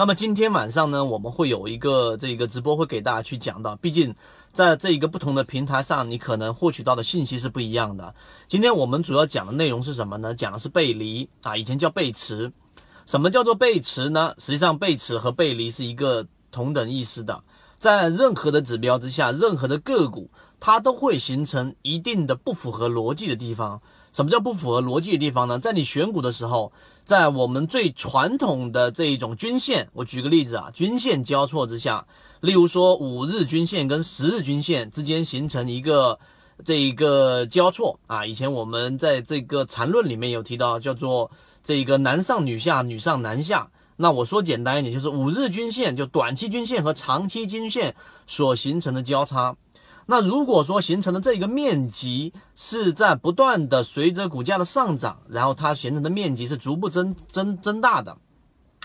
那么今天晚上呢，我们会有一个这个直播会给大家去讲到，毕竟在这一个不同的平台上，你可能获取到的信息是不一样的。今天我们主要讲的内容是什么呢？讲的是背离啊，以前叫背驰。什么叫做背驰呢？实际上背驰和背离是一个同等意思的，在任何的指标之下，任何的个股，它都会形成一定的不符合逻辑的地方。什么叫不符合逻辑的地方呢？在你选股的时候，在我们最传统的这一种均线，我举个例子啊，均线交错之下，例如说五日均线跟十日均线之间形成一个这一个交错啊，以前我们在这个缠论里面有提到，叫做这个男上女下，女上男下。那我说简单一点，就是五日均线就短期均线和长期均线所形成的交叉。那如果说形成的这个面积是在不断的随着股价的上涨，然后它形成的面积是逐步增增增大的，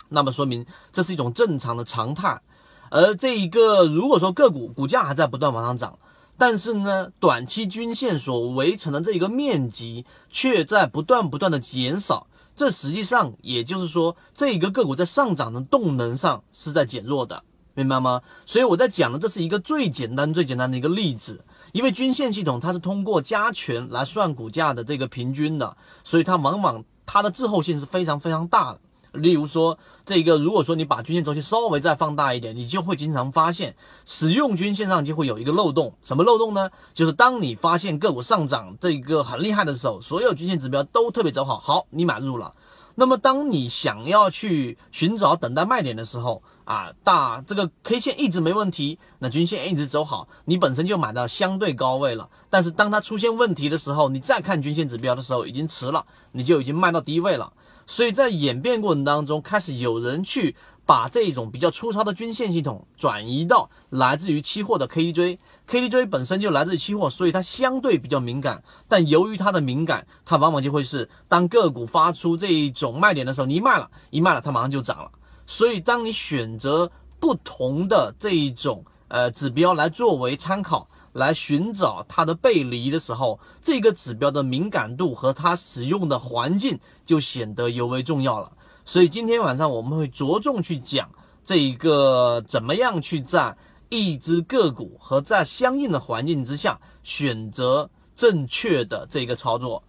那么说明这是一种正常的常态。而这一个如果说个股股价还在不断往上涨，但是呢，短期均线所围成的这一个面积却在不断不断的减少，这实际上也就是说，这一个个股在上涨的动能上是在减弱的。明白吗？所以我在讲的这是一个最简单、最简单的一个例子，因为均线系统它是通过加权来算股价的这个平均的，所以它往往它的滞后性是非常非常大的。例如说，这个如果说你把均线周期稍微再放大一点，你就会经常发现，使用均线上就会有一个漏洞。什么漏洞呢？就是当你发现个股上涨这个很厉害的时候，所有均线指标都特别走好，好，你买入了。那么，当你想要去寻找等待卖点的时候，啊，大这个 K 线一直没问题，那均线一直走好，你本身就买到相对高位了。但是当它出现问题的时候，你再看均线指标的时候，已经迟了，你就已经卖到低位了。所以在演变过程当中，开始有人去。把这种比较粗糙的均线系统转移到来自于期货的 KDJ，KDJ 本身就来自于期货，所以它相对比较敏感。但由于它的敏感，它往往就会是当个股发出这一种卖点的时候，你一卖了，一卖了，它马上就涨了。所以当你选择不同的这一种呃指标来作为参考，来寻找它的背离的时候，这个指标的敏感度和它使用的环境就显得尤为重要了。所以今天晚上我们会着重去讲这一个怎么样去在一只个股和在相应的环境之下选择正确的这个操作。